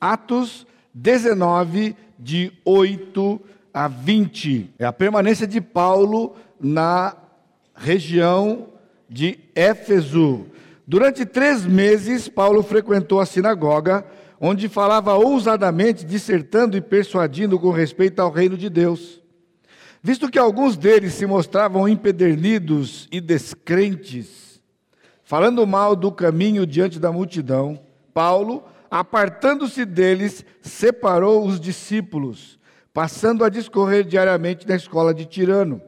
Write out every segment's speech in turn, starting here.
Atos 19, de 8 a 20. É a permanência de Paulo na região de Éfeso. Durante três meses, Paulo frequentou a sinagoga, onde falava ousadamente, dissertando e persuadindo com respeito ao reino de Deus. Visto que alguns deles se mostravam empedernidos e descrentes, falando mal do caminho diante da multidão, Paulo apartando-se deles, separou os discípulos, passando a discorrer diariamente na escola de Tirano.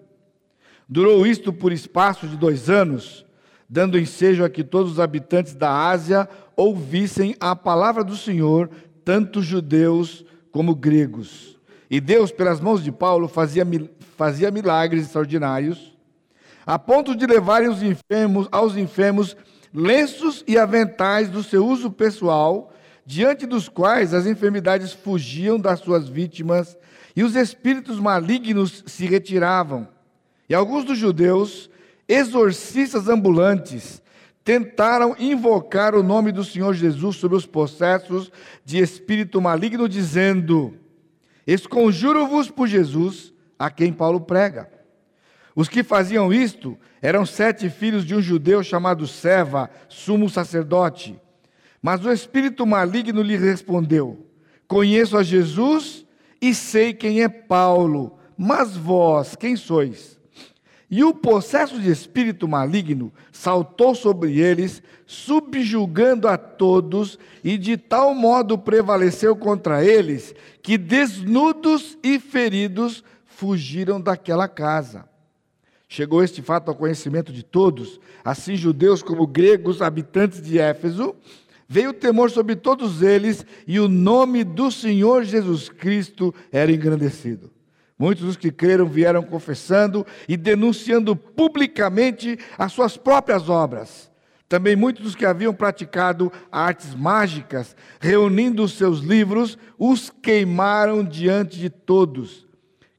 Durou isto por espaço de dois anos, dando ensejo a que todos os habitantes da Ásia ouvissem a palavra do Senhor, tanto judeus como gregos. E Deus, pelas mãos de Paulo, fazia, fazia milagres extraordinários, a ponto de levarem os enfermos, aos enfermos lenços e aventais do seu uso pessoal diante dos quais as enfermidades fugiam das suas vítimas e os espíritos malignos se retiravam. E alguns dos judeus, exorcistas ambulantes, tentaram invocar o nome do Senhor Jesus sobre os processos de espírito maligno, dizendo: Esconjuro-vos por Jesus, a quem Paulo prega. Os que faziam isto eram sete filhos de um judeu chamado Seva, sumo sacerdote. Mas o espírito maligno lhe respondeu: Conheço a Jesus e sei quem é Paulo, mas vós, quem sois? E o processo de espírito maligno saltou sobre eles, subjugando a todos, e de tal modo prevaleceu contra eles, que desnudos e feridos fugiram daquela casa. Chegou este fato ao conhecimento de todos, assim judeus como gregos, habitantes de Éfeso, Veio o temor sobre todos eles e o nome do Senhor Jesus Cristo era engrandecido. Muitos dos que creram vieram confessando e denunciando publicamente as suas próprias obras. Também muitos dos que haviam praticado artes mágicas, reunindo os seus livros, os queimaram diante de todos.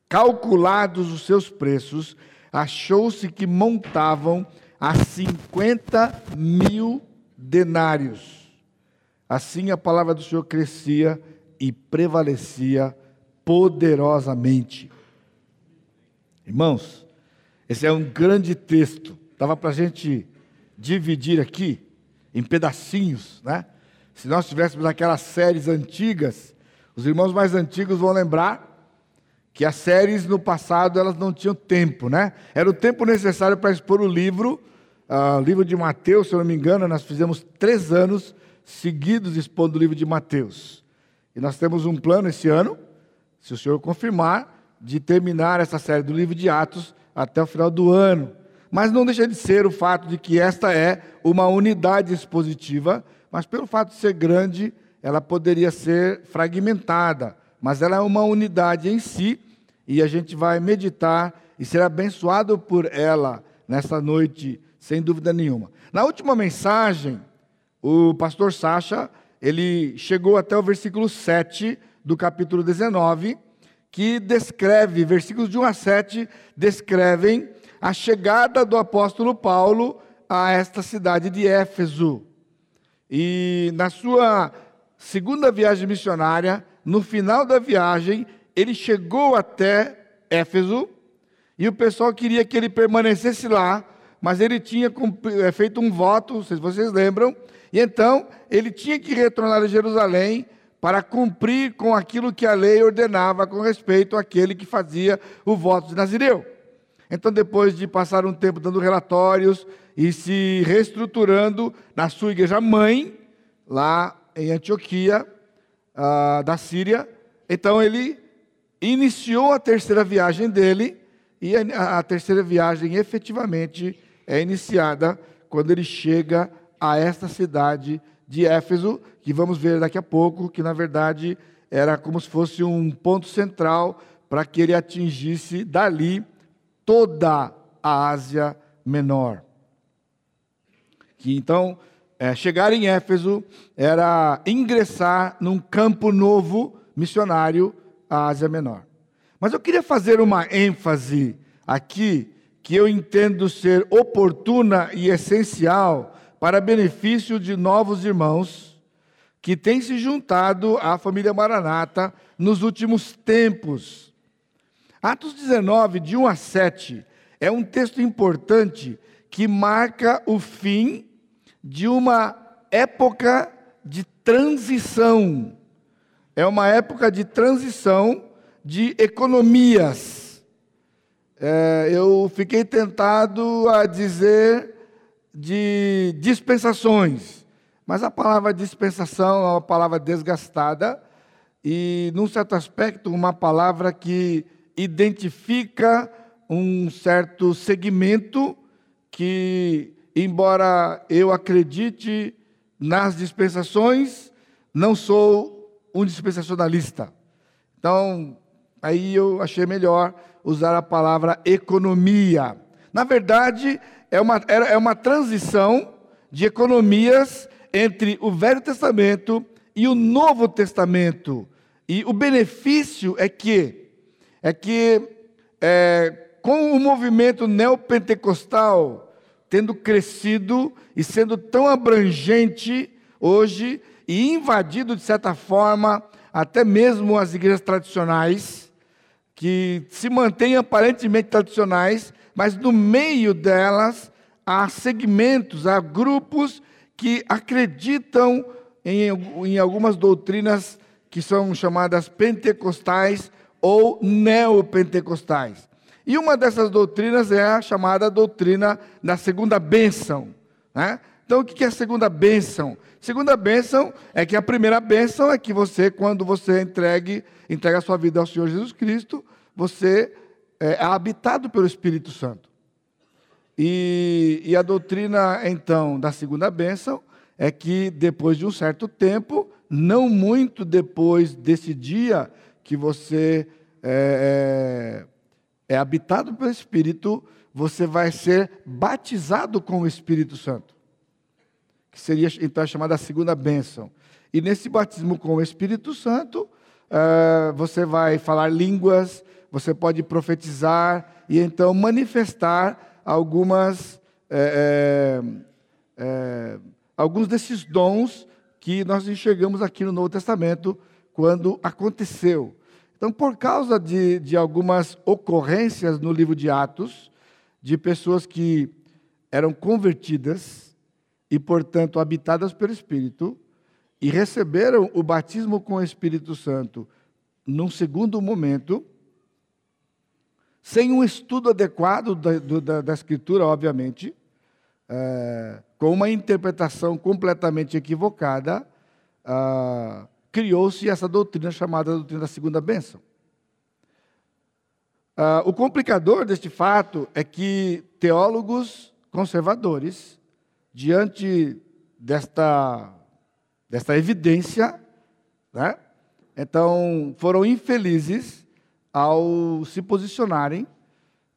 Calculados os seus preços, achou-se que montavam a 50 mil denários. Assim a palavra do Senhor crescia e prevalecia poderosamente. Irmãos, esse é um grande texto. Dava para a gente dividir aqui em pedacinhos, né? Se nós tivéssemos aquelas séries antigas, os irmãos mais antigos vão lembrar que as séries no passado elas não tinham tempo, né? Era o tempo necessário para expor o livro, uh, livro de Mateus, se eu não me engano, nós fizemos três anos seguidos expondo o livro de Mateus. E nós temos um plano esse ano, se o Senhor confirmar, de terminar essa série do livro de Atos até o final do ano. Mas não deixa de ser o fato de que esta é uma unidade expositiva, mas pelo fato de ser grande, ela poderia ser fragmentada, mas ela é uma unidade em si, e a gente vai meditar e ser abençoado por ela nessa noite, sem dúvida nenhuma. Na última mensagem, o pastor Sacha, ele chegou até o versículo 7 do capítulo 19, que descreve, versículos de 1 a 7, descrevem a chegada do apóstolo Paulo a esta cidade de Éfeso. E na sua segunda viagem missionária, no final da viagem, ele chegou até Éfeso e o pessoal queria que ele permanecesse lá, mas ele tinha eh, feito um voto, se vocês lembram, e então ele tinha que retornar a Jerusalém para cumprir com aquilo que a lei ordenava com respeito àquele que fazia o voto de Nazireu. Então, depois de passar um tempo dando relatórios e se reestruturando na sua igreja mãe, lá em Antioquia, uh, da Síria, então ele iniciou a terceira viagem dele, e a, a terceira viagem efetivamente é iniciada quando ele chega a esta cidade de Éfeso, que vamos ver daqui a pouco, que na verdade era como se fosse um ponto central para que ele atingisse dali toda a Ásia Menor. Que então, é, chegar em Éfeso era ingressar num campo novo missionário à Ásia Menor. Mas eu queria fazer uma ênfase aqui que eu entendo ser oportuna e essencial para benefício de novos irmãos que tem se juntado à família Maranata nos últimos tempos. Atos 19, de 1 a 7, é um texto importante que marca o fim de uma época de transição. É uma época de transição de economias. É, eu fiquei tentado a dizer de dispensações, mas a palavra dispensação é uma palavra desgastada e, num certo aspecto, uma palavra que identifica um certo segmento que, embora eu acredite nas dispensações, não sou um dispensacionalista. Então, aí eu achei melhor usar a palavra economia. Na verdade, é uma, é uma transição de economias entre o Velho Testamento e o Novo Testamento. E o benefício é que, é que é, com o movimento neopentecostal tendo crescido e sendo tão abrangente hoje e invadido, de certa forma, até mesmo as igrejas tradicionais, que se mantêm aparentemente tradicionais, mas no meio delas há segmentos, há grupos que acreditam em, em algumas doutrinas que são chamadas pentecostais ou neopentecostais. E uma dessas doutrinas é a chamada doutrina da segunda bênção. Né? Então, o que é a segunda bênção? Segunda bênção é que a primeira bênção é que você, quando você entregue, entrega a sua vida ao Senhor Jesus Cristo, você é, é habitado pelo Espírito Santo. E, e a doutrina, então, da segunda bênção é que depois de um certo tempo, não muito depois desse dia que você é, é é habitado pelo Espírito, você vai ser batizado com o Espírito Santo. Que seria então chamada a segunda bênção. E nesse batismo com o Espírito Santo, uh, você vai falar línguas, você pode profetizar e então manifestar algumas, é, é, alguns desses dons que nós enxergamos aqui no Novo Testamento quando aconteceu. Então, por causa de, de algumas ocorrências no livro de Atos, de pessoas que eram convertidas e, portanto, habitadas pelo Espírito, e receberam o batismo com o Espírito Santo num segundo momento, sem um estudo adequado da, da, da Escritura, obviamente, é, com uma interpretação completamente equivocada, ah, criou-se essa doutrina chamada doutrina da segunda bênção. Uh, o complicador deste fato é que teólogos conservadores, diante desta, desta evidência, né, então foram infelizes ao se posicionarem,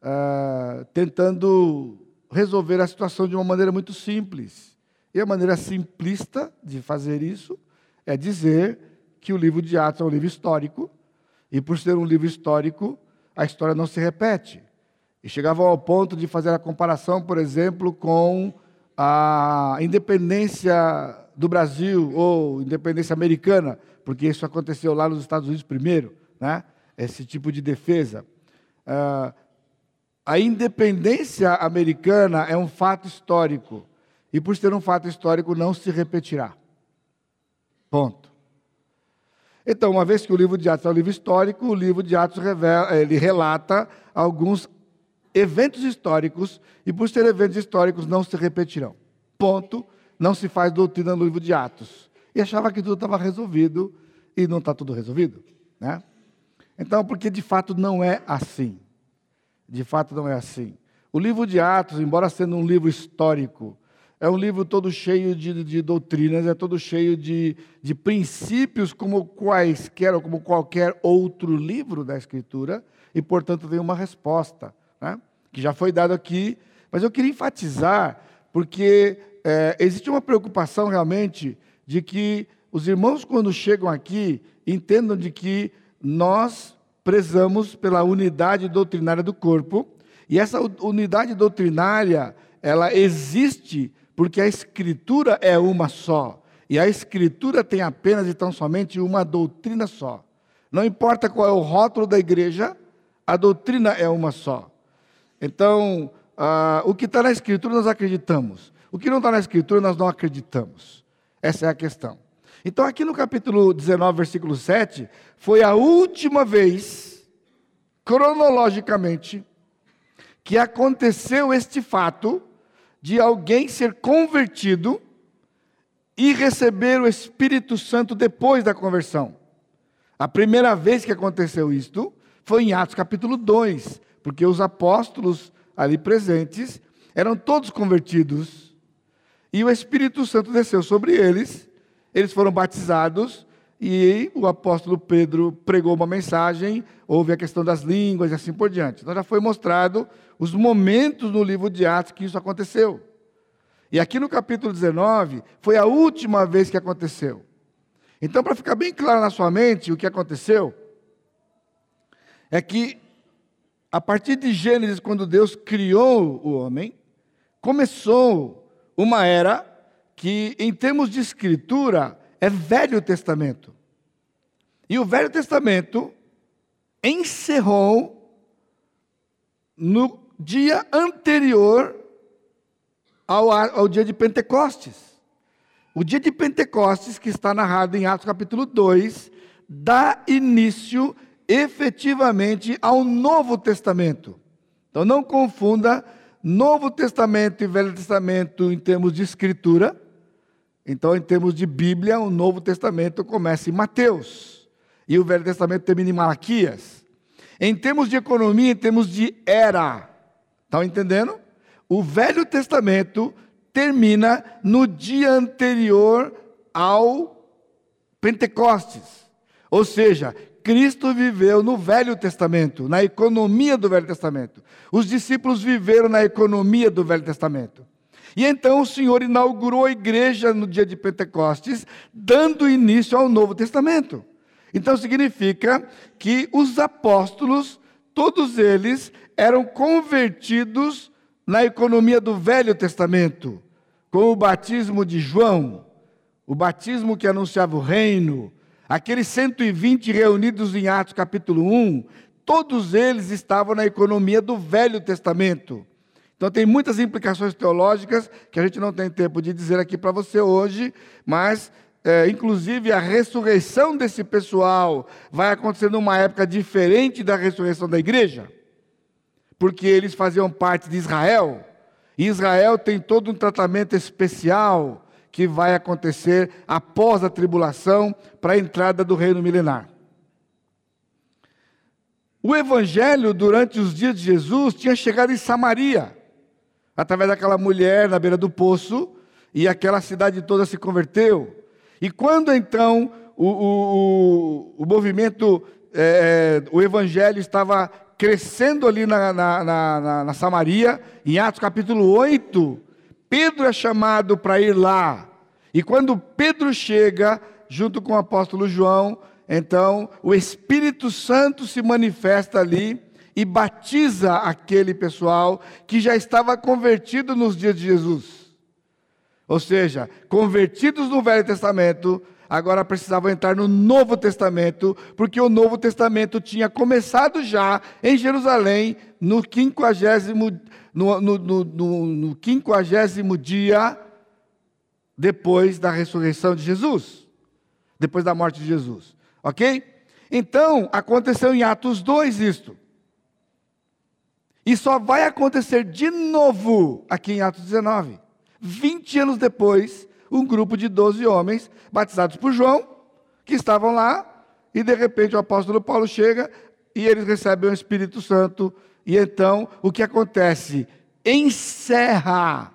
uh, tentando resolver a situação de uma maneira muito simples. E a maneira simplista de fazer isso é dizer que o livro de Atos é um livro histórico, e por ser um livro histórico, a história não se repete. E chegavam ao ponto de fazer a comparação, por exemplo, com a independência do Brasil ou independência americana, porque isso aconteceu lá nos Estados Unidos primeiro, né? esse tipo de defesa. Uh, a independência americana é um fato histórico, e por ser um fato histórico, não se repetirá. Ponto. Então, uma vez que o livro de Atos é um livro histórico, o livro de Atos revela, ele relata alguns eventos históricos, e por ser eventos históricos, não se repetirão. Ponto. Não se faz doutrina no livro de Atos. E achava que tudo estava resolvido, e não está tudo resolvido. Né? Então, porque de fato não é assim. De fato não é assim. O livro de Atos, embora sendo um livro histórico, é um livro todo cheio de, de doutrinas, é todo cheio de, de princípios, como quaisquer ou como qualquer outro livro da Escritura, e portanto tem uma resposta, né? que já foi dada aqui, mas eu queria enfatizar, porque é, existe uma preocupação realmente de que os irmãos, quando chegam aqui, entendam de que nós prezamos pela unidade doutrinária do corpo, e essa unidade doutrinária, ela existe porque a Escritura é uma só. e a Escritura tem apenas e tão somente uma doutrina só. Não importa qual é o rótulo da igreja, a doutrina é uma só. Então, ah, o que está na Escritura nós acreditamos, o que não está na Escritura nós não acreditamos. Essa é a questão. Então, aqui no capítulo 19, versículo 7, foi a última vez, cronologicamente, que aconteceu este fato de alguém ser convertido e receber o Espírito Santo depois da conversão. A primeira vez que aconteceu isto foi em Atos capítulo 2, porque os apóstolos ali presentes eram todos convertidos e o Espírito Santo desceu sobre eles, eles foram batizados e o apóstolo Pedro pregou uma mensagem, houve a questão das línguas e assim por diante. Então já foi mostrado os momentos no livro de Atos que isso aconteceu. E aqui no capítulo 19, foi a última vez que aconteceu. Então, para ficar bem claro na sua mente o que aconteceu, é que a partir de Gênesis, quando Deus criou o homem, começou uma era que, em termos de escritura, é Velho Testamento. E o Velho Testamento encerrou no dia anterior ao, ao dia de Pentecostes. O dia de Pentecostes, que está narrado em Atos capítulo 2, dá início efetivamente ao Novo Testamento. Então não confunda Novo Testamento e Velho Testamento em termos de escritura. Então, em termos de Bíblia, o Novo Testamento começa em Mateus e o Velho Testamento termina em Malaquias. Em termos de economia, em termos de era, estão entendendo? O Velho Testamento termina no dia anterior ao Pentecostes. Ou seja, Cristo viveu no Velho Testamento, na economia do Velho Testamento. Os discípulos viveram na economia do Velho Testamento. E então o Senhor inaugurou a igreja no dia de Pentecostes, dando início ao Novo Testamento. Então significa que os apóstolos, todos eles, eram convertidos na economia do Velho Testamento, com o batismo de João, o batismo que anunciava o reino, aqueles 120 reunidos em Atos capítulo 1, todos eles estavam na economia do Velho Testamento. Então tem muitas implicações teológicas que a gente não tem tempo de dizer aqui para você hoje, mas é, inclusive a ressurreição desse pessoal vai acontecer numa época diferente da ressurreição da igreja porque eles faziam parte de Israel. E Israel tem todo um tratamento especial que vai acontecer após a tribulação para a entrada do reino milenar. O evangelho, durante os dias de Jesus, tinha chegado em Samaria, através daquela mulher na beira do poço, e aquela cidade toda se converteu. E quando então o, o, o, o movimento, é, o evangelho estava crescendo ali na, na, na, na Samaria, em Atos capítulo 8, Pedro é chamado para ir lá. E quando Pedro chega, junto com o apóstolo João, então o Espírito Santo se manifesta ali e batiza aquele pessoal que já estava convertido nos dias de Jesus. Ou seja, convertidos no Velho Testamento, agora precisavam entrar no Novo Testamento, porque o Novo Testamento tinha começado já em Jerusalém, no quinquagésimo, no, no, no, no quinquagésimo dia depois da ressurreição de Jesus, depois da morte de Jesus. Ok? Então, aconteceu em Atos 2 isto. E só vai acontecer de novo aqui em Atos 19. 20 anos depois, um grupo de 12 homens batizados por João, que estavam lá, e de repente o apóstolo Paulo chega e eles recebem o Espírito Santo, e então o que acontece? Encerra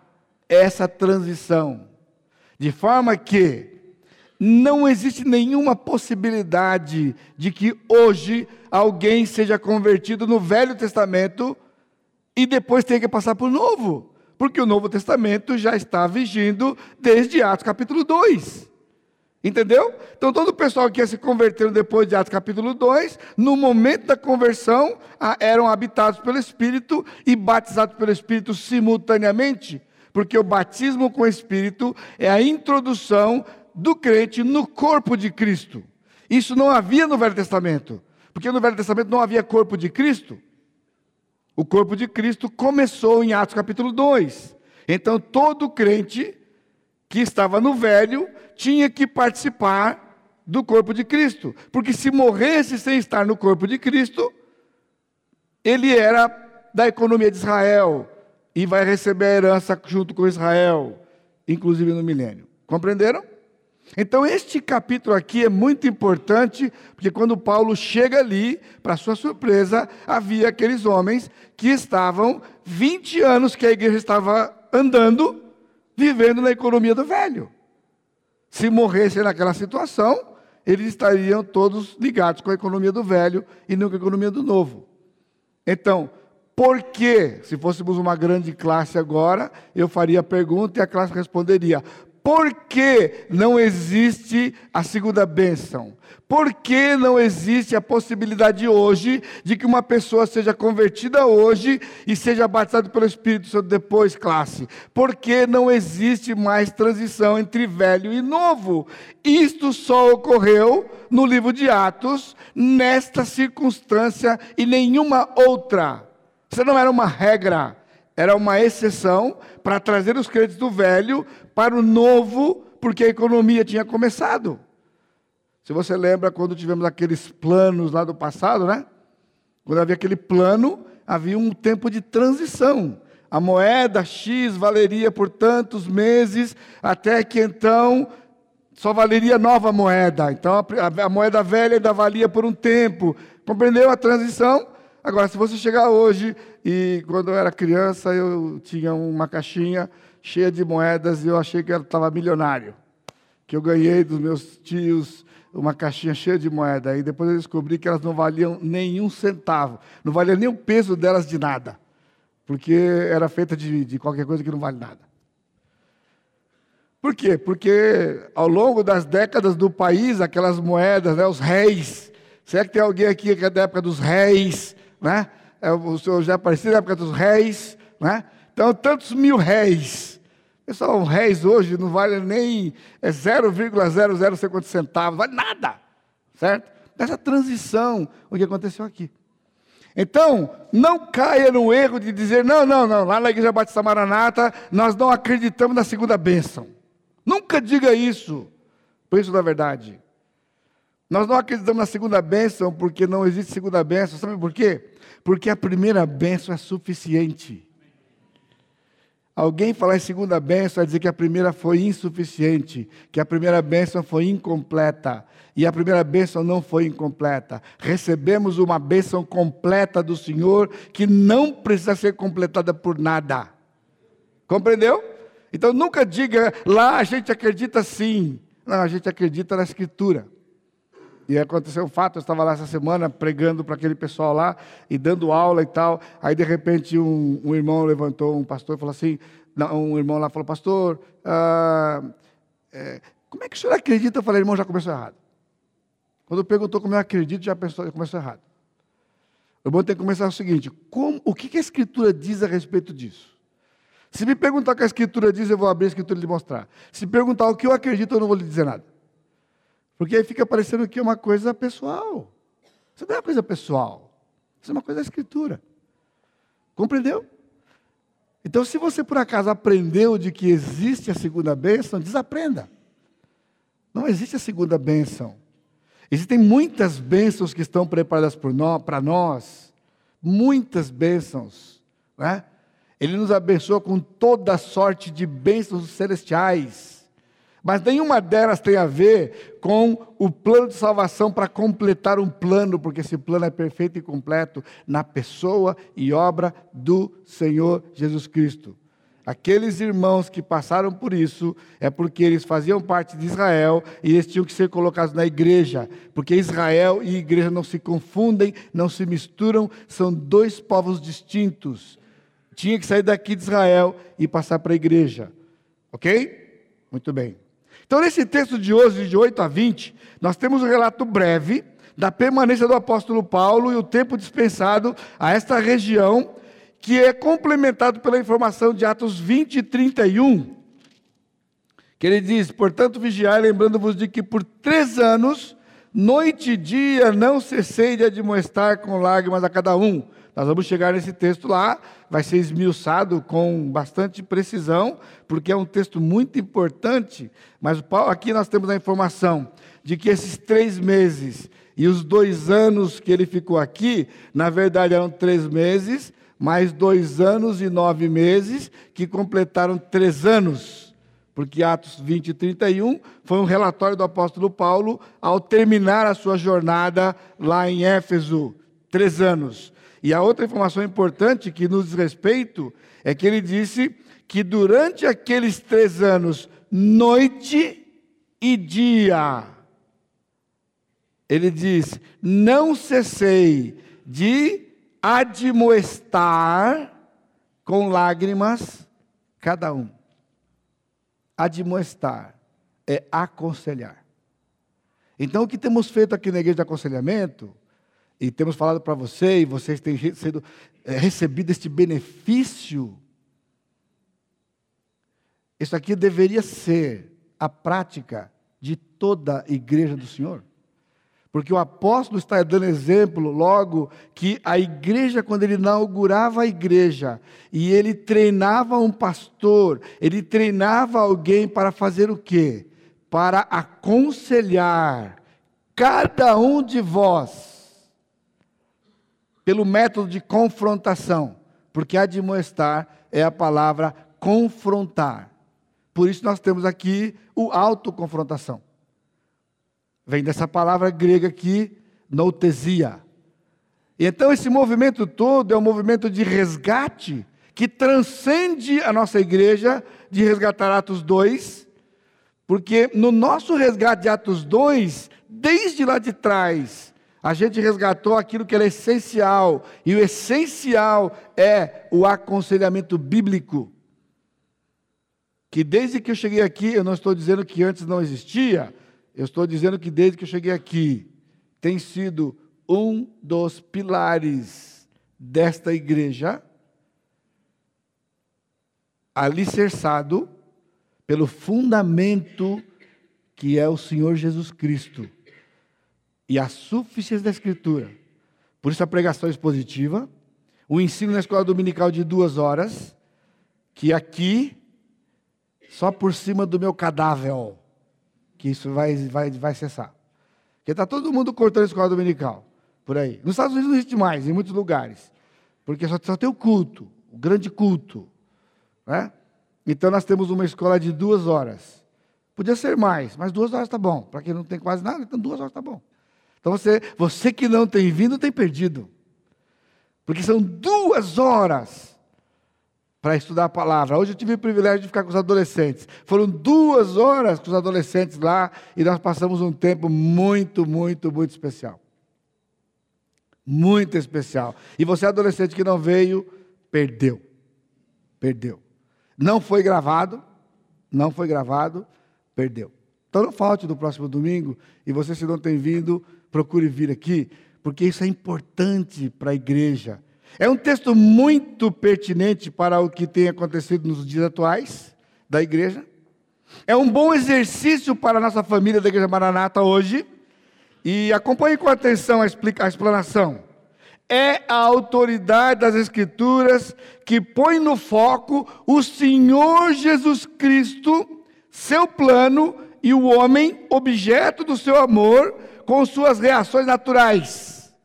essa transição, de forma que não existe nenhuma possibilidade de que hoje alguém seja convertido no Velho Testamento e depois tenha que passar para o Novo porque o Novo Testamento já está vigindo desde Atos capítulo 2. Entendeu? Então, todo o pessoal que ia se converter depois de Atos capítulo 2, no momento da conversão, eram habitados pelo Espírito e batizados pelo Espírito simultaneamente, porque o batismo com o Espírito é a introdução do crente no corpo de Cristo. Isso não havia no Velho Testamento, porque no Velho Testamento não havia corpo de Cristo. O corpo de Cristo começou em Atos capítulo 2. Então todo crente que estava no velho tinha que participar do corpo de Cristo, porque se morresse sem estar no corpo de Cristo, ele era da economia de Israel e vai receber a herança junto com Israel, inclusive no milênio. Compreenderam? Então, este capítulo aqui é muito importante, porque quando Paulo chega ali, para sua surpresa, havia aqueles homens que estavam 20 anos que a igreja estava andando, vivendo na economia do velho. Se morressem naquela situação, eles estariam todos ligados com a economia do velho e não com a economia do novo. Então, por que, se fôssemos uma grande classe agora, eu faria a pergunta e a classe responderia: por que não existe a segunda bênção? Por que não existe a possibilidade hoje de que uma pessoa seja convertida hoje e seja batizada pelo Espírito Santo depois, classe? Por que não existe mais transição entre velho e novo? Isto só ocorreu no livro de Atos, nesta circunstância e nenhuma outra. Isso não era uma regra, era uma exceção para trazer os crentes do velho para o novo, porque a economia tinha começado. Se você lembra quando tivemos aqueles planos lá do passado, né? Quando havia aquele plano, havia um tempo de transição. A moeda X valeria por tantos meses, até que então só valeria nova moeda. Então a, a moeda velha ainda valia por um tempo. Compreendeu a transição? Agora, se você chegar hoje, e quando eu era criança, eu tinha uma caixinha cheia de moedas e eu achei que eu estava milionário. Que eu ganhei dos meus tios uma caixinha cheia de moedas. E depois eu descobri que elas não valiam nenhum centavo. Não valia nem o peso delas de nada. Porque era feita de, de qualquer coisa que não vale nada. Por quê? Porque ao longo das décadas do país, aquelas moedas, né, os réis. Será que tem alguém aqui que é da época dos réis? Né? É, o senhor já apareceu na época dos réis, né? Então, tantos mil réis. Pessoal, réis hoje não vale nem é 0,00 sei quantos centavos, vale nada, certo? Dessa transição, o que aconteceu aqui. Então, não caia no erro de dizer, não, não, não, lá na Igreja Batista Maranata, nós não acreditamos na segunda bênção. Nunca diga isso, por isso da verdade. Nós não acreditamos na segunda bênção porque não existe segunda bênção. Sabe por quê? Porque a primeira bênção é suficiente. Alguém falar em segunda bênção vai dizer que a primeira foi insuficiente, que a primeira bênção foi incompleta. E a primeira bênção não foi incompleta. Recebemos uma bênção completa do Senhor que não precisa ser completada por nada. Compreendeu? Então nunca diga lá a gente acredita sim. Não, a gente acredita na Escritura. E aconteceu um fato, eu estava lá essa semana pregando para aquele pessoal lá e dando aula e tal. Aí de repente um, um irmão levantou, um pastor, falou assim: um irmão lá falou, pastor, ah, é, como é que o senhor acredita? Eu falei, irmão, já começou errado. Quando perguntou como eu acredito, já, pensou, já começou errado. O irmão tem que começar o seguinte: como, o que a Escritura diz a respeito disso? Se me perguntar o que a Escritura diz, eu vou abrir a Escritura e lhe mostrar. Se perguntar o que eu acredito, eu não vou lhe dizer nada. Porque aí fica parecendo que é uma coisa pessoal. Isso não é uma coisa pessoal. Isso é uma coisa da Escritura. Compreendeu? Então, se você por acaso aprendeu de que existe a segunda bênção, desaprenda. Não existe a segunda bênção. Existem muitas bênçãos que estão preparadas para nós. Muitas bênçãos. Né? Ele nos abençoa com toda sorte de bênçãos celestiais. Mas nenhuma delas tem a ver com o plano de salvação para completar um plano, porque esse plano é perfeito e completo na pessoa e obra do Senhor Jesus Cristo. Aqueles irmãos que passaram por isso é porque eles faziam parte de Israel e eles tinham que ser colocados na igreja, porque Israel e igreja não se confundem, não se misturam, são dois povos distintos. Tinha que sair daqui de Israel e passar para a igreja. Ok? Muito bem. Então, nesse texto de hoje, de 8 a 20, nós temos um relato breve da permanência do apóstolo Paulo e o tempo dispensado a esta região, que é complementado pela informação de Atos 20 e 31, Que ele diz: Portanto, vigiai, lembrando-vos de que por três anos, noite e dia, não cessei de admoestar com lágrimas a cada um. Nós vamos chegar nesse texto lá, vai ser esmiuçado com bastante precisão, porque é um texto muito importante. Mas aqui nós temos a informação de que esses três meses e os dois anos que ele ficou aqui, na verdade eram três meses, mais dois anos e nove meses, que completaram três anos. Porque Atos 20 e 31 foi um relatório do apóstolo Paulo ao terminar a sua jornada lá em Éfeso. Três anos. E a outra informação importante que nos diz respeito é que ele disse que durante aqueles três anos, noite e dia, ele diz: não cessei de admoestar com lágrimas cada um. Admoestar é aconselhar. Então, o que temos feito aqui na igreja de aconselhamento, e temos falado para você, e vocês têm sido, é, recebido este benefício, isso aqui deveria ser a prática de toda a igreja do Senhor. Porque o apóstolo está dando exemplo logo que a igreja, quando ele inaugurava a igreja, e ele treinava um pastor, ele treinava alguém para fazer o quê? Para aconselhar cada um de vós, pelo método de confrontação, porque admoestar é a palavra confrontar. Por isso nós temos aqui o autoconfrontação. Vem dessa palavra grega aqui, noutesia. E então esse movimento todo é um movimento de resgate que transcende a nossa igreja de resgatar Atos 2, porque no nosso resgate de Atos 2, desde lá de trás, a gente resgatou aquilo que era essencial, e o essencial é o aconselhamento bíblico. Que desde que eu cheguei aqui, eu não estou dizendo que antes não existia, eu estou dizendo que desde que eu cheguei aqui, tem sido um dos pilares desta igreja, alicerçado pelo fundamento que é o Senhor Jesus Cristo e a suficiência da Escritura. Por isso a pregação expositiva, o ensino na escola dominical de duas horas, que aqui, só por cima do meu cadáver, que isso vai, vai, vai cessar. Porque está todo mundo cortando a escola dominical, por aí. Nos Estados Unidos não existe mais, em muitos lugares. Porque só, só tem o culto, o grande culto. Né? Então nós temos uma escola de duas horas. Podia ser mais, mas duas horas está bom. Para quem não tem quase nada, então duas horas está bom. Então você, você que não tem vindo, tem perdido. Porque são duas horas para estudar a palavra. Hoje eu tive o privilégio de ficar com os adolescentes. Foram duas horas com os adolescentes lá e nós passamos um tempo muito, muito, muito especial. Muito especial. E você, adolescente que não veio, perdeu. Perdeu. Não foi gravado, não foi gravado, perdeu. Então não falte do próximo domingo e você, se não tem vindo, procure vir aqui, porque isso é importante para a igreja é um texto muito pertinente para o que tem acontecido nos dias atuais da igreja. É um bom exercício para a nossa família da Igreja Maranata hoje. E acompanhe com atenção a, explica, a explanação. É a autoridade das Escrituras que põe no foco o Senhor Jesus Cristo, seu plano e o homem, objeto do seu amor, com suas reações naturais.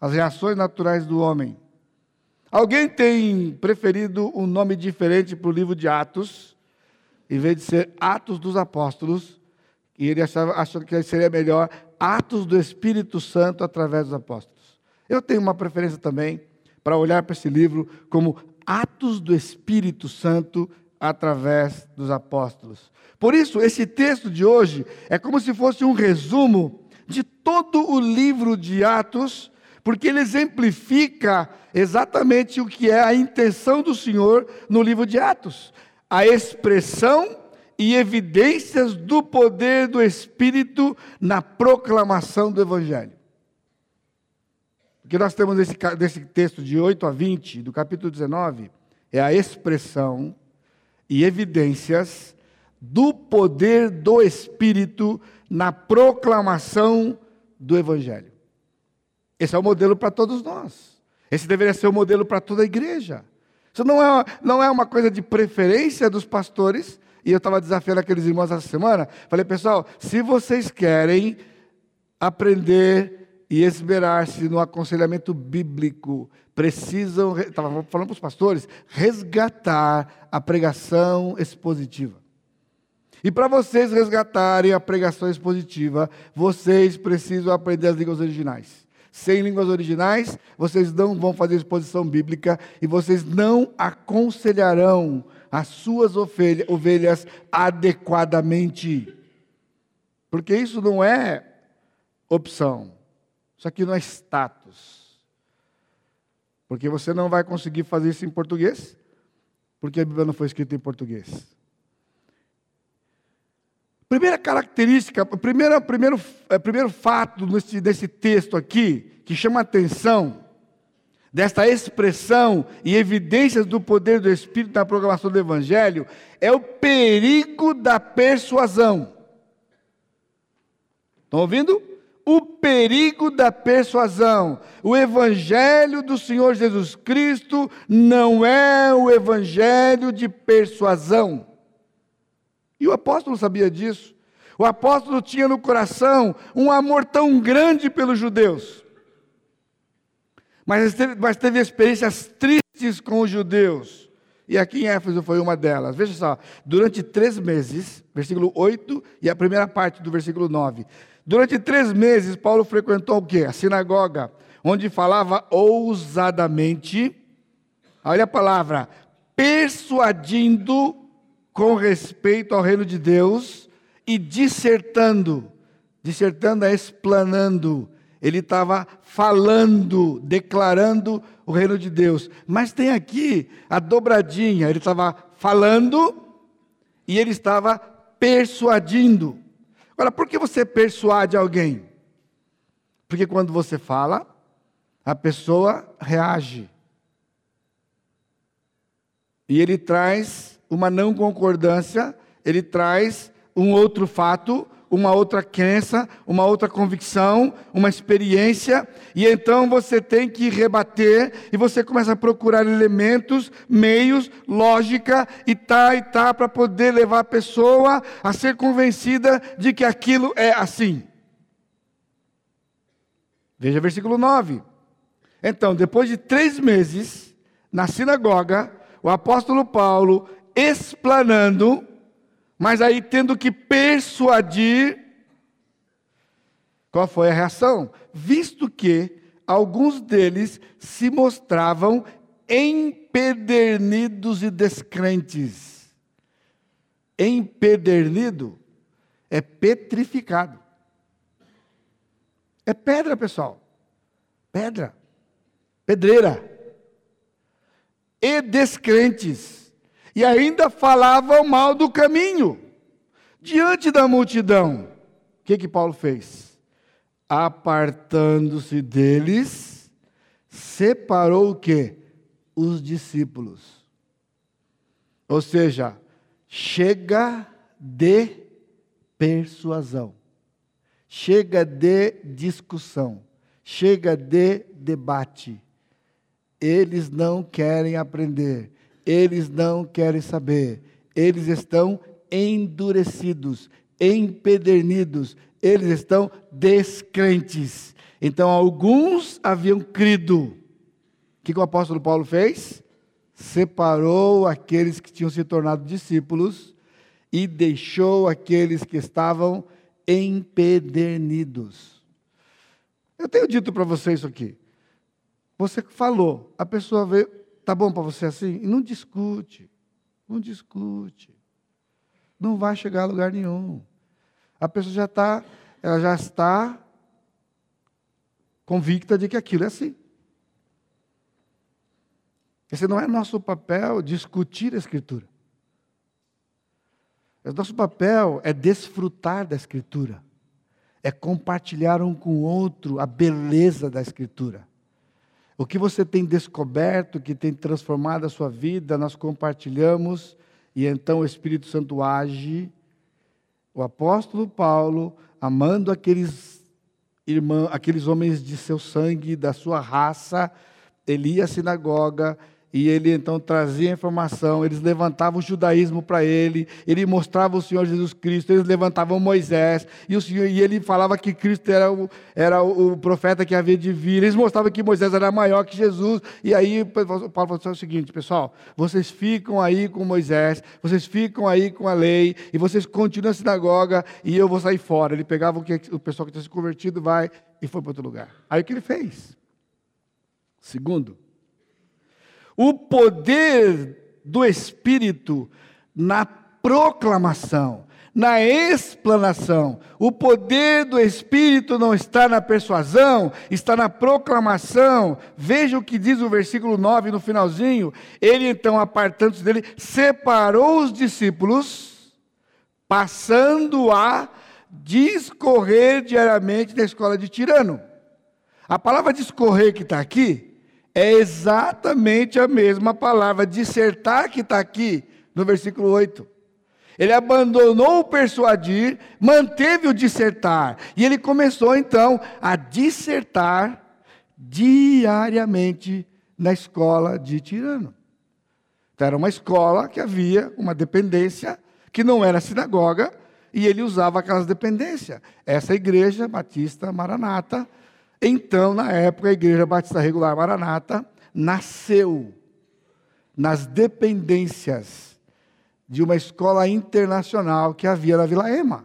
As reações naturais do homem. Alguém tem preferido um nome diferente para o livro de Atos, em vez de ser Atos dos Apóstolos, e ele achava, achou que seria melhor Atos do Espírito Santo através dos apóstolos. Eu tenho uma preferência também para olhar para esse livro como Atos do Espírito Santo através dos apóstolos. Por isso, esse texto de hoje é como se fosse um resumo de todo o livro de Atos porque ele exemplifica exatamente o que é a intenção do Senhor no livro de Atos a expressão e evidências do poder do Espírito na proclamação do Evangelho. Porque nós temos esse, desse texto de 8 a 20, do capítulo 19, é a expressão e evidências do poder do Espírito na proclamação do Evangelho. Esse é o modelo para todos nós. Esse deveria ser o modelo para toda a igreja. Isso não é, não é uma coisa de preferência dos pastores. E eu estava desafiando aqueles irmãos essa semana. Falei, pessoal, se vocês querem aprender e esmerar-se no aconselhamento bíblico, precisam, estava falando para os pastores, resgatar a pregação expositiva. E para vocês resgatarem a pregação expositiva, vocês precisam aprender as línguas originais. Sem línguas originais, vocês não vão fazer exposição bíblica e vocês não aconselharão as suas ovelhas adequadamente. Porque isso não é opção. Isso aqui não é status. Porque você não vai conseguir fazer isso em português, porque a Bíblia não foi escrita em português. Primeira característica, primeiro, primeiro, é, primeiro fato desse, desse texto aqui, que chama a atenção, desta expressão e evidências do poder do Espírito na programação do Evangelho, é o perigo da persuasão. Estão ouvindo? O perigo da persuasão. O Evangelho do Senhor Jesus Cristo não é o Evangelho de persuasão. E o apóstolo sabia disso. O apóstolo tinha no coração um amor tão grande pelos judeus. Mas teve, mas teve experiências tristes com os judeus. E aqui em Éfeso foi uma delas. Veja só, durante três meses, versículo 8 e a primeira parte do versículo 9. Durante três meses, Paulo frequentou o quê? A sinagoga, onde falava ousadamente, olha a palavra, persuadindo com respeito ao reino de Deus e dissertando, dissertando é explanando. Ele estava falando, declarando o reino de Deus. Mas tem aqui a dobradinha, ele estava falando e ele estava persuadindo. Agora, por que você persuade alguém? Porque quando você fala, a pessoa reage. E ele traz uma não concordância, ele traz um outro fato, uma outra crença, uma outra convicção, uma experiência, e então você tem que rebater e você começa a procurar elementos, meios, lógica e tá e tá para poder levar a pessoa a ser convencida de que aquilo é assim. Veja versículo 9. Então, depois de três meses, na sinagoga, o apóstolo Paulo explanando, mas aí tendo que persuadir. Qual foi a reação? Visto que alguns deles se mostravam empedernidos e descrentes. Empedernido é petrificado. É pedra, pessoal. Pedra. Pedreira. E descrentes e ainda falavam mal do caminho. Diante da multidão, o que que Paulo fez? Apartando-se deles, separou o que? Os discípulos. Ou seja, chega de persuasão, chega de discussão, chega de debate. Eles não querem aprender, eles não querem saber. Eles estão endurecidos, empedernidos, eles estão descrentes. Então, alguns haviam crido. O que o apóstolo Paulo fez? Separou aqueles que tinham se tornado discípulos e deixou aqueles que estavam empedernidos. Eu tenho dito para você isso aqui. Você falou, a pessoa veio, Tá bom para você assim? E não discute. Não discute. Não vai chegar a lugar nenhum. A pessoa já está, ela já está convicta de que aquilo é assim. Esse não é nosso papel discutir a Escritura. O nosso papel é desfrutar da Escritura, é compartilhar um com o outro a beleza da Escritura. O que você tem descoberto, que tem transformado a sua vida, nós compartilhamos E então o Espírito Santo age, o apóstolo Paulo, amando aqueles irmãos, aqueles homens de seu sangue, da sua raça, ele ia à sinagoga, e ele então trazia informação, eles levantavam o judaísmo para ele, ele mostrava o Senhor Jesus Cristo, eles levantavam Moisés, e, o Senhor, e ele falava que Cristo era o, era o profeta que havia de vir, eles mostravam que Moisés era maior que Jesus, e aí Paulo falou assim, o seguinte, pessoal, vocês ficam aí com Moisés, vocês ficam aí com a lei, e vocês continuam na sinagoga, e eu vou sair fora. Ele pegava o, que, o pessoal que tinha se convertido, vai, e foi para outro lugar. Aí o que ele fez? Segundo, o poder do Espírito na proclamação, na explanação. O poder do Espírito não está na persuasão, está na proclamação. Veja o que diz o versículo 9 no finalzinho. Ele então, apartando-se dele, separou os discípulos, passando a discorrer diariamente na escola de Tirano. A palavra discorrer que está aqui é exatamente a mesma palavra dissertar que está aqui no versículo 8. Ele abandonou o persuadir, manteve o dissertar, e ele começou então a dissertar diariamente na escola de Tirano. Então, era uma escola que havia uma dependência que não era sinagoga, e ele usava aquelas dependências. Essa igreja batista Maranata então, na época, a Igreja Batista Regular Maranata nasceu nas dependências de uma escola internacional que havia na Vila Ema.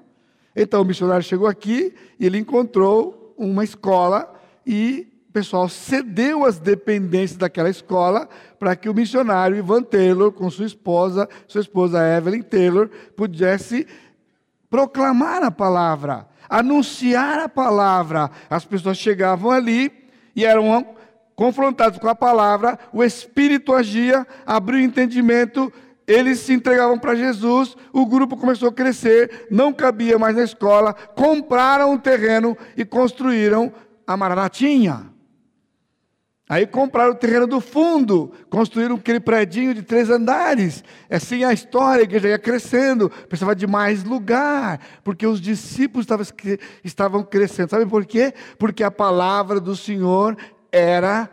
Então, o missionário chegou aqui e ele encontrou uma escola e o pessoal cedeu as dependências daquela escola para que o missionário Ivan Taylor, com sua esposa, sua esposa Evelyn Taylor, pudesse proclamar a palavra anunciar a palavra. As pessoas chegavam ali e eram confrontados com a palavra, o Espírito agia, abriu entendimento, eles se entregavam para Jesus, o grupo começou a crescer, não cabia mais na escola, compraram um terreno e construíram a Maranatinha. Aí compraram o terreno do fundo, construíram aquele predinho de três andares. Assim a história, a igreja ia crescendo, precisava de mais lugar, porque os discípulos estavam crescendo. Sabe por quê? Porque a palavra do Senhor era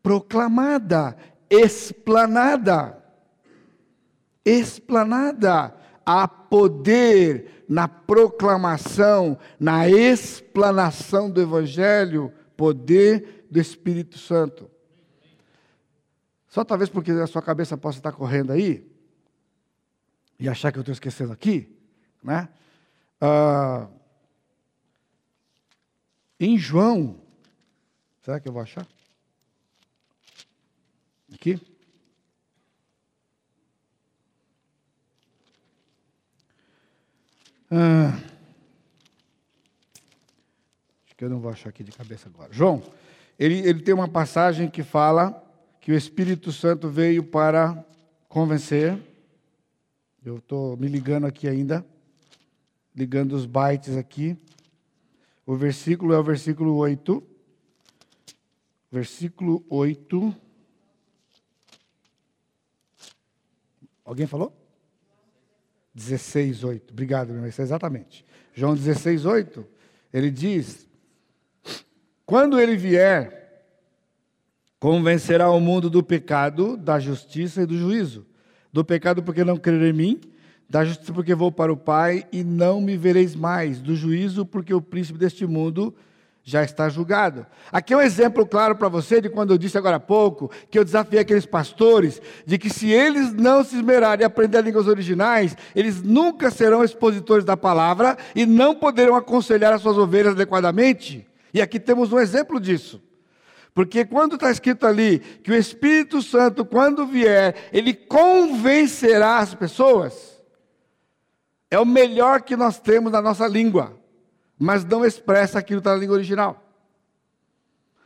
proclamada, explanada. Explanada. Há poder na proclamação, na explanação do Evangelho, poder do Espírito Santo. Só talvez porque a sua cabeça possa estar correndo aí e achar que eu estou esquecendo aqui, né? Ah, em João, será que eu vou achar? Aqui. Ah, acho que eu não vou achar aqui de cabeça agora. João, ele, ele tem uma passagem que fala que o Espírito Santo veio para convencer. Eu estou me ligando aqui ainda, ligando os bytes aqui. O versículo é o versículo 8. Versículo 8. Alguém falou? 16, 8. Obrigado, meu irmão. Exatamente. João 16, 8. Ele diz: quando ele vier, convencerá o mundo do pecado, da justiça e do juízo. Do pecado porque não crer em mim, da justiça porque vou para o Pai e não me vereis mais, do juízo porque o príncipe deste mundo já está julgado. Aqui é um exemplo claro para você de quando eu disse agora há pouco que eu desafiei aqueles pastores de que se eles não se esmerarem em aprender línguas originais, eles nunca serão expositores da palavra e não poderão aconselhar as suas ovelhas adequadamente. E aqui temos um exemplo disso. Porque quando está escrito ali que o Espírito Santo, quando vier, ele convencerá as pessoas, é o melhor que nós temos na nossa língua, mas não expressa aquilo que está na língua original.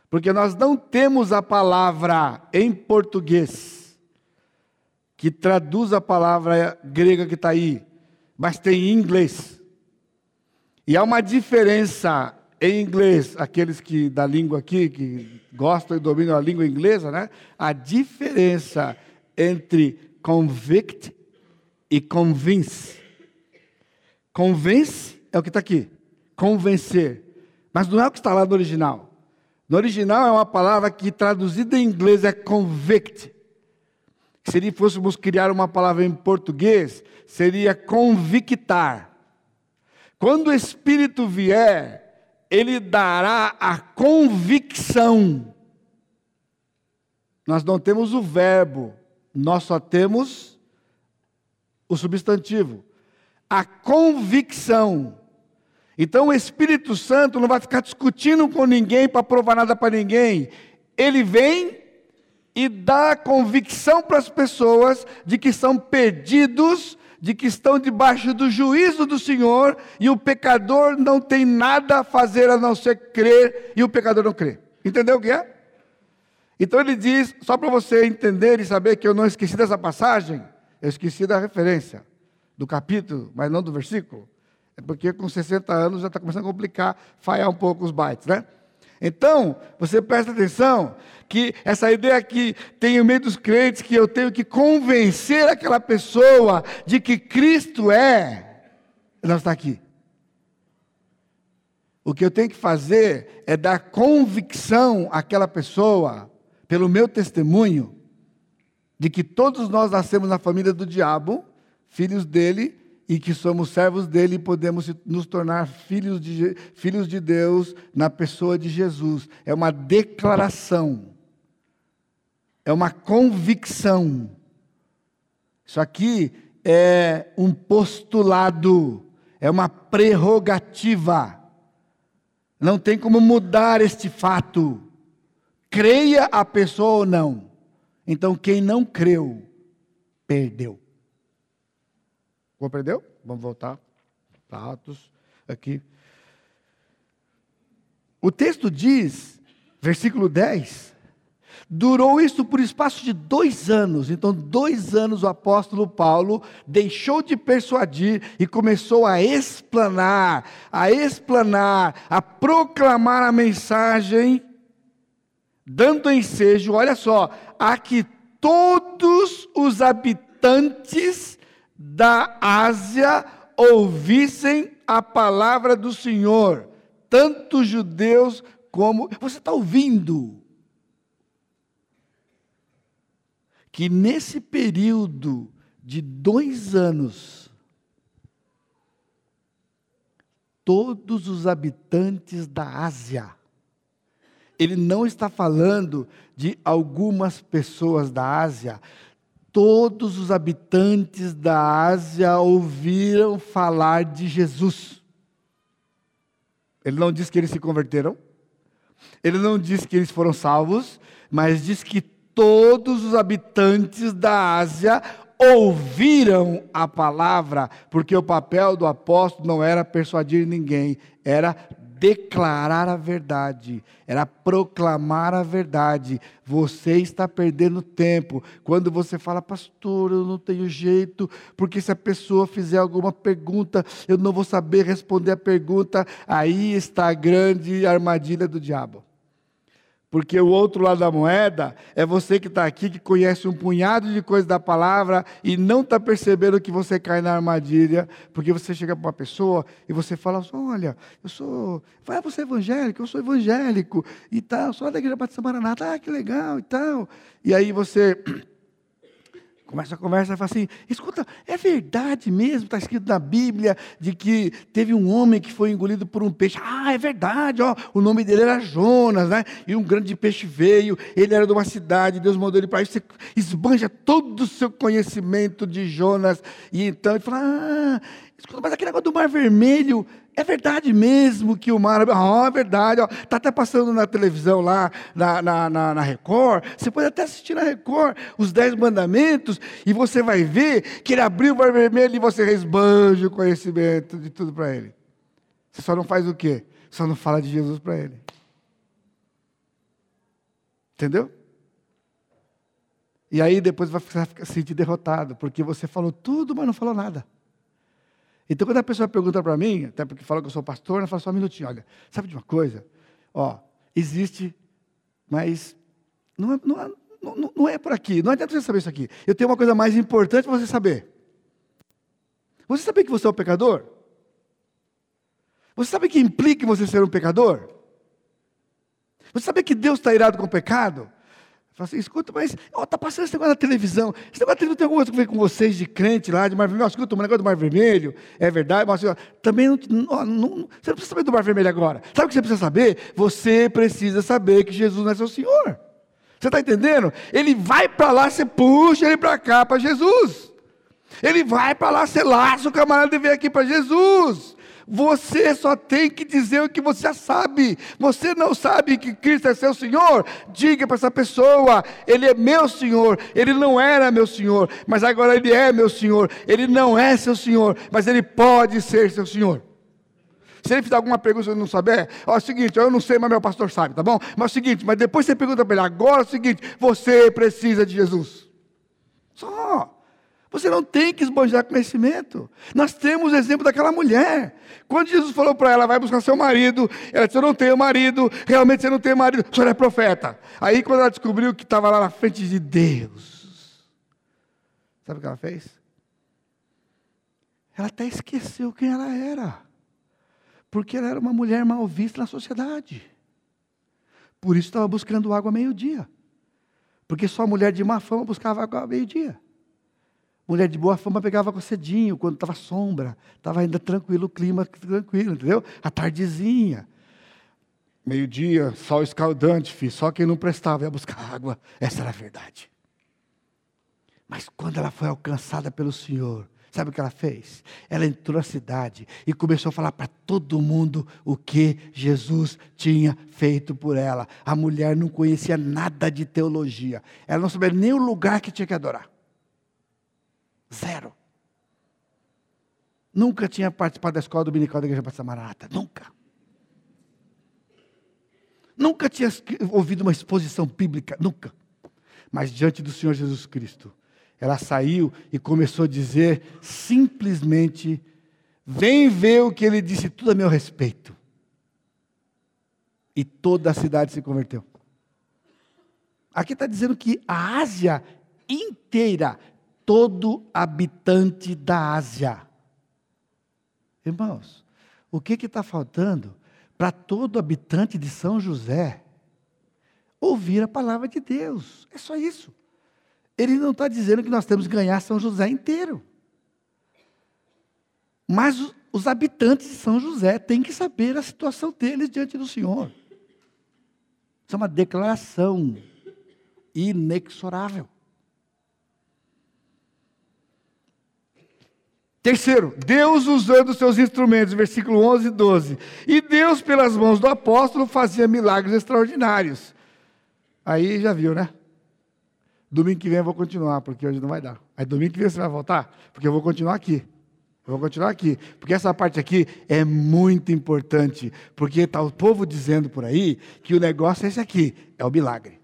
Porque nós não temos a palavra em português que traduz a palavra grega que está aí, mas tem em inglês. E há uma diferença em inglês, aqueles que da língua aqui, que gostam e dominam a língua inglesa, né? A diferença entre convict e convince. Convence é o que está aqui. Convencer. Mas não é o que está lá no original. No original é uma palavra que traduzida em inglês é convict. Se fôssemos criar uma palavra em português, seria convictar. Quando o Espírito vier, ele dará a convicção. Nós não temos o verbo, nós só temos o substantivo. A convicção. Então o Espírito Santo não vai ficar discutindo com ninguém para provar nada para ninguém. Ele vem e dá convicção para as pessoas de que são perdidos, de que estão debaixo do juízo do Senhor e o pecador não tem nada a fazer a não ser crer e o pecador não crê. Entendeu o que é? Então ele diz, só para você entender e saber que eu não esqueci dessa passagem, eu esqueci da referência do capítulo, mas não do versículo. É porque com 60 anos já está começando a complicar, falhar um pouco os bytes, né? Então, você presta atenção que essa ideia que tem no meio dos crentes que eu tenho que convencer aquela pessoa de que Cristo é, não está aqui. O que eu tenho que fazer é dar convicção àquela pessoa, pelo meu testemunho, de que todos nós nascemos na família do diabo, filhos dele, e que somos servos dele e podemos nos tornar filhos de, filhos de Deus na pessoa de Jesus. É uma declaração, é uma convicção. Isso aqui é um postulado, é uma prerrogativa. Não tem como mudar este fato. Creia a pessoa ou não. Então, quem não creu, perdeu. Compreendeu? Vamos voltar para Atos aqui. O texto diz, versículo 10, durou isso por espaço de dois anos. Então, dois anos o apóstolo Paulo deixou de persuadir e começou a explanar, a explanar, a proclamar a mensagem, dando ensejo, olha só, a que todos os habitantes da Ásia ouvissem a palavra do Senhor, tanto judeus como. Você está ouvindo? Que nesse período de dois anos, todos os habitantes da Ásia, ele não está falando de algumas pessoas da Ásia, todos os habitantes da Ásia ouviram falar de Jesus. Ele não diz que eles se converteram, ele não diz que eles foram salvos, mas diz que todos os habitantes da Ásia ouviram a palavra, porque o papel do apóstolo não era persuadir ninguém, era declarar a verdade, era proclamar a verdade. Você está perdendo tempo quando você fala, pastor, eu não tenho jeito, porque se a pessoa fizer alguma pergunta, eu não vou saber responder a pergunta. Aí está a grande armadilha do diabo. Porque o outro lado da moeda é você que está aqui, que conhece um punhado de coisas da palavra e não está percebendo que você cai na armadilha, porque você chega para uma pessoa e você fala olha, eu sou, vai, você é evangélico, eu sou evangélico e tal, sou da igreja Batista Maranata, ah, que legal e tal. E aí você Começa a conversa e fala assim: escuta, é verdade mesmo, está escrito na Bíblia, de que teve um homem que foi engolido por um peixe. Ah, é verdade, ó, o nome dele era Jonas, né? E um grande peixe veio, ele era de uma cidade, Deus mandou ele para aí. Você esbanja todo o seu conhecimento de Jonas. E então ele fala: ah, escuta, mas aquele negócio do Mar Vermelho, é verdade mesmo que o mar. Oh, é verdade. Está até passando na televisão lá, na, na, na, na, Record. Você pode até assistir na Record os Dez Mandamentos e você vai ver que ele abriu o mar vermelho e você resbanja o conhecimento de tudo para ele. Você só não faz o quê? Só não fala de Jesus para ele. Entendeu? E aí depois vai se sentir derrotado, porque você falou tudo, mas não falou nada. Então, quando a pessoa pergunta para mim, até porque fala que eu sou pastor, ela fala só um minutinho, olha, sabe de uma coisa? Ó, existe, mas não é, não, é, não, é por aqui, não adianta você saber isso aqui. Eu tenho uma coisa mais importante para você saber. Você sabia que você é um pecador? Você sabe que implica você ser um pecador? Você sabia que Deus está irado com o pecado? Fala assim, escuta, mas está passando esse negócio na televisão. Esse negócio televisão tem alguma coisa a ver com vocês de crente lá, de mar vermelho. Escuta, o negócio do mar vermelho, é verdade, mas também não, não, não, você não precisa saber do mar vermelho agora. Sabe o que você precisa saber? Você precisa saber que Jesus não é seu Senhor. Você está entendendo? Ele vai para lá, você puxa ele para cá, para Jesus. Ele vai para lá, você laça o camarada e vem aqui para Jesus. Você só tem que dizer o que você sabe. Você não sabe que Cristo é seu Senhor? Diga para essa pessoa: Ele é meu Senhor. Ele não era meu Senhor, mas agora Ele é meu Senhor. Ele não é seu Senhor, mas Ele pode ser seu Senhor. Se ele fizer alguma pergunta e não souber, ó, é o seguinte, eu não sei, mas meu pastor sabe, tá bom? Mas é o seguinte, mas depois você pergunta para ele, agora é o seguinte, você precisa de Jesus. Só. Você não tem que esbanjar conhecimento. Nós temos o exemplo daquela mulher. Quando Jesus falou para ela, vai buscar seu marido, ela disse: Eu não tenho marido, realmente você não tem marido, o senhor é profeta. Aí, quando ela descobriu que estava lá na frente de Deus, sabe o que ela fez? Ela até esqueceu quem ela era, porque ela era uma mulher mal vista na sociedade. Por isso estava buscando água meio-dia, porque só mulher de má fama buscava água meio-dia. Mulher de boa fama pegava cedinho, quando estava sombra, estava ainda tranquilo, o clima tranquilo, entendeu? A tardezinha. Meio-dia, sol escaldante, filho. só quem não prestava ia buscar água. Essa era a verdade. Mas quando ela foi alcançada pelo Senhor, sabe o que ela fez? Ela entrou na cidade e começou a falar para todo mundo o que Jesus tinha feito por ela. A mulher não conhecia nada de teologia, ela não sabia nem o lugar que tinha que adorar. Zero. Nunca tinha participado da escola dominical da Igreja Batista Maranata. Nunca. Nunca tinha ouvido uma exposição bíblica. Nunca. Mas diante do Senhor Jesus Cristo, ela saiu e começou a dizer simplesmente: Vem ver o que ele disse tudo a meu respeito. E toda a cidade se converteu. Aqui está dizendo que a Ásia inteira todo habitante da Ásia. Irmãos, o que está faltando para todo habitante de São José ouvir a palavra de Deus? É só isso. Ele não está dizendo que nós temos que ganhar São José inteiro. Mas os habitantes de São José têm que saber a situação deles diante do Senhor. Isso é uma declaração inexorável. Terceiro, Deus usando seus instrumentos, versículo 11 e 12. E Deus, pelas mãos do apóstolo, fazia milagres extraordinários. Aí já viu, né? Domingo que vem eu vou continuar, porque hoje não vai dar. Aí domingo que vem você vai voltar, porque eu vou continuar aqui. Eu vou continuar aqui, porque essa parte aqui é muito importante, porque está o povo dizendo por aí que o negócio é esse aqui, é o milagre.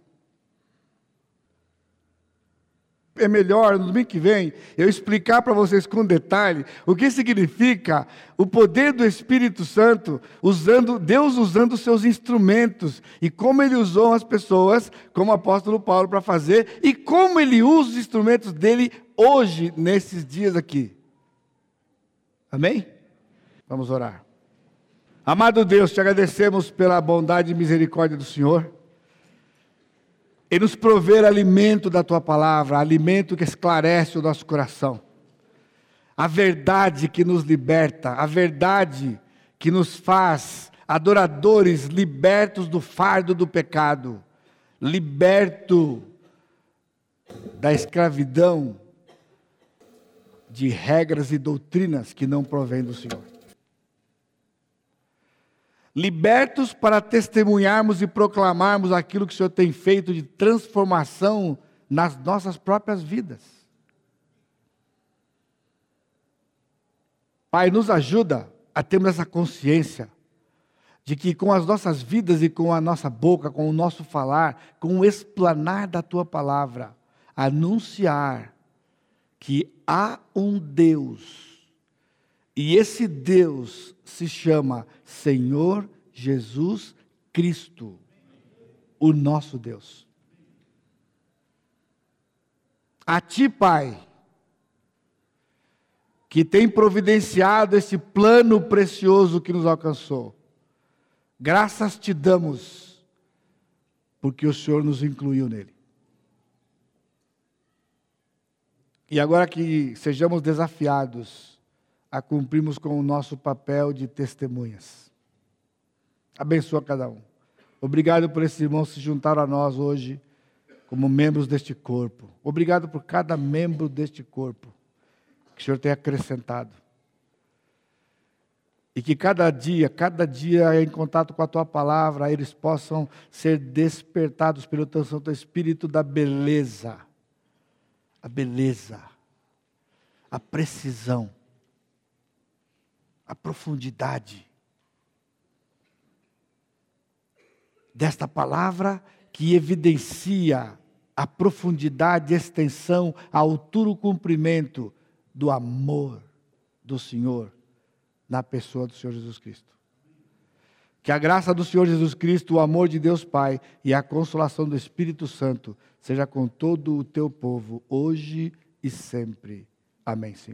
É melhor no domingo que vem eu explicar para vocês com detalhe o que significa o poder do Espírito Santo, usando Deus usando os seus instrumentos e como ele usou as pessoas, como o apóstolo Paulo para fazer e como ele usa os instrumentos dele hoje nesses dias aqui. Amém? Vamos orar. Amado Deus, te agradecemos pela bondade e misericórdia do Senhor e nos prover alimento da tua palavra, alimento que esclarece o nosso coração. A verdade que nos liberta, a verdade que nos faz adoradores libertos do fardo do pecado, liberto da escravidão de regras e doutrinas que não provêm do Senhor libertos para testemunharmos e proclamarmos aquilo que o Senhor tem feito de transformação nas nossas próprias vidas. Pai, nos ajuda a termos essa consciência de que com as nossas vidas e com a nossa boca, com o nosso falar, com o explanar da tua palavra, anunciar que há um Deus e esse Deus se chama Senhor Jesus Cristo, o nosso Deus. A ti, Pai, que tem providenciado esse plano precioso que nos alcançou. Graças te damos, porque o Senhor nos incluiu nele. E agora que sejamos desafiados a cumprirmos com o nosso papel de testemunhas. Abençoa cada um. Obrigado por esses irmãos se juntaram a nós hoje como membros deste corpo. Obrigado por cada membro deste corpo que o Senhor tem acrescentado. E que cada dia, cada dia em contato com a tua palavra, eles possam ser despertados pelo teu Santo Espírito da beleza, a beleza, a precisão, a profundidade desta palavra que evidencia a profundidade, extensão, a altura, o comprimento do amor do Senhor na pessoa do Senhor Jesus Cristo. Que a graça do Senhor Jesus Cristo, o amor de Deus Pai e a consolação do Espírito Santo seja com todo o teu povo, hoje e sempre. Amém, Senhor.